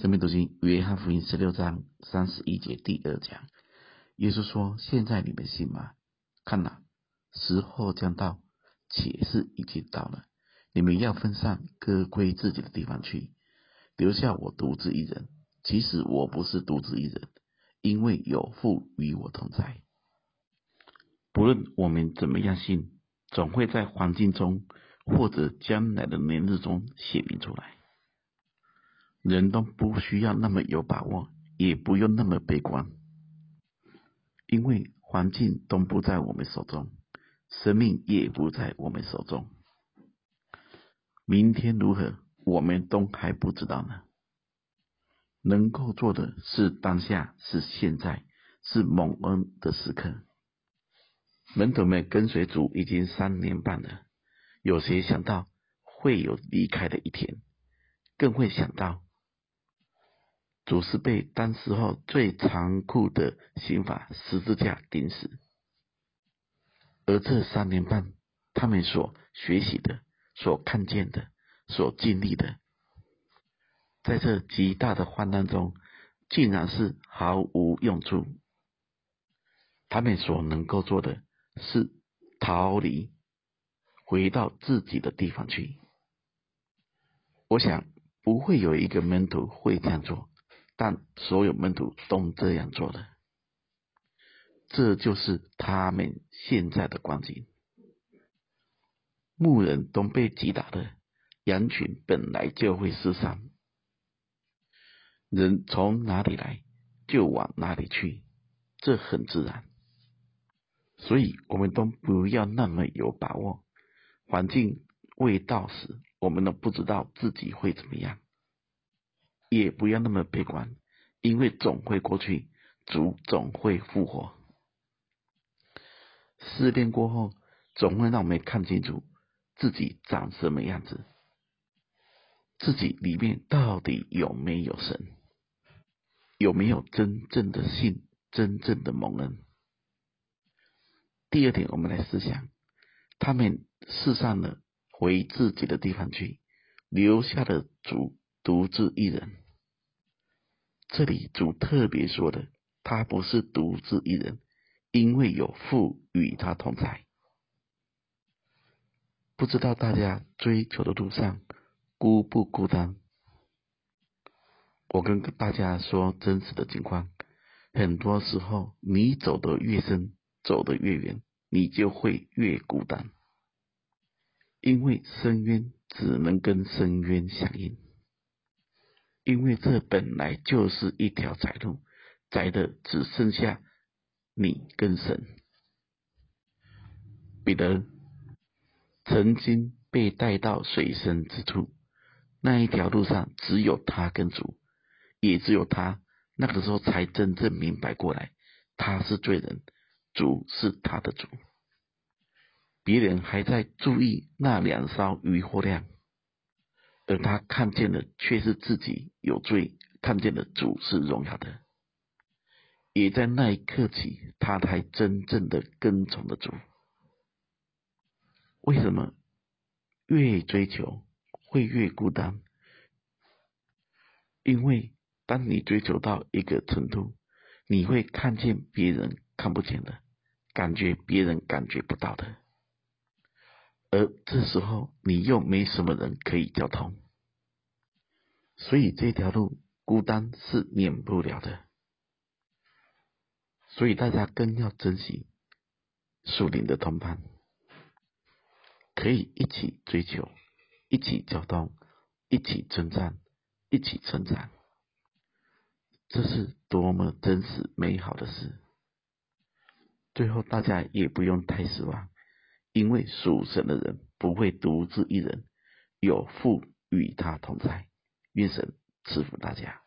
生命读经约翰福音十六章三十一节第二讲，耶稣说：“现在你们信吗？看哪，时候将到，且是已经到了。你们要分散，各归自己的地方去，留下我独自一人。其实我不是独自一人，因为有父与我同在。不论我们怎么样信，总会在环境中或者将来的年日中显明出来。”人都不需要那么有把握，也不用那么悲观，因为环境都不在我们手中，生命也不在我们手中。明天如何，我们都还不知道呢。能够做的是当下，是现在，是蒙恩的时刻。门徒们跟随主已经三年半了，有谁想到会有离开的一天？更会想到。主是被当时候最残酷的刑法十字架钉死，而这三年半，他们所学习的、所看见的、所经历的，在这极大的患难中，竟然是毫无用处。他们所能够做的是逃离，回到自己的地方去。我想，不会有一个门徒会这样做。但所有门徒都这样做了，这就是他们现在的光景。牧人都被击打的，羊群本来就会失散。人从哪里来，就往哪里去，这很自然。所以，我们都不要那么有把握。环境未到时，我们都不知道自己会怎么样。也不要那么悲观，因为总会过去，主总会复活。试炼过后，总会让我们看清楚自己长什么样子，自己里面到底有没有神，有没有真正的信，真正的蒙恩。第二点，我们来思想，他们四散了，回自己的地方去，留下了主独自一人。这里主特别说的，他不是独自一人，因为有父与他同在。不知道大家追求的路上孤不孤单？我跟大家说真实的情况，很多时候你走得越深，走得越远，你就会越孤单，因为深渊只能跟深渊相应。因为这本来就是一条窄路，窄的只剩下你跟神。彼得曾经被带到水深之处，那一条路上只有他跟主，也只有他那个时候才真正明白过来，他是罪人，主是他的主。别人还在注意那两艘渔获量。而他看见的却是自己有罪，看见的主是荣耀的，也在那一刻起，他才真正的跟从了主。为什么越追求会越孤单？因为当你追求到一个程度，你会看见别人看不见的，感觉别人感觉不到的。而这时候，你又没什么人可以交通，所以这条路孤单是免不了的。所以大家更要珍惜属灵的同伴，可以一起追求，一起交通，一起征战，一起成长。这是多么真实美好的事！最后，大家也不用太失望。因为属神的人不会独自一人，有父与他同在。愿神赐福大家。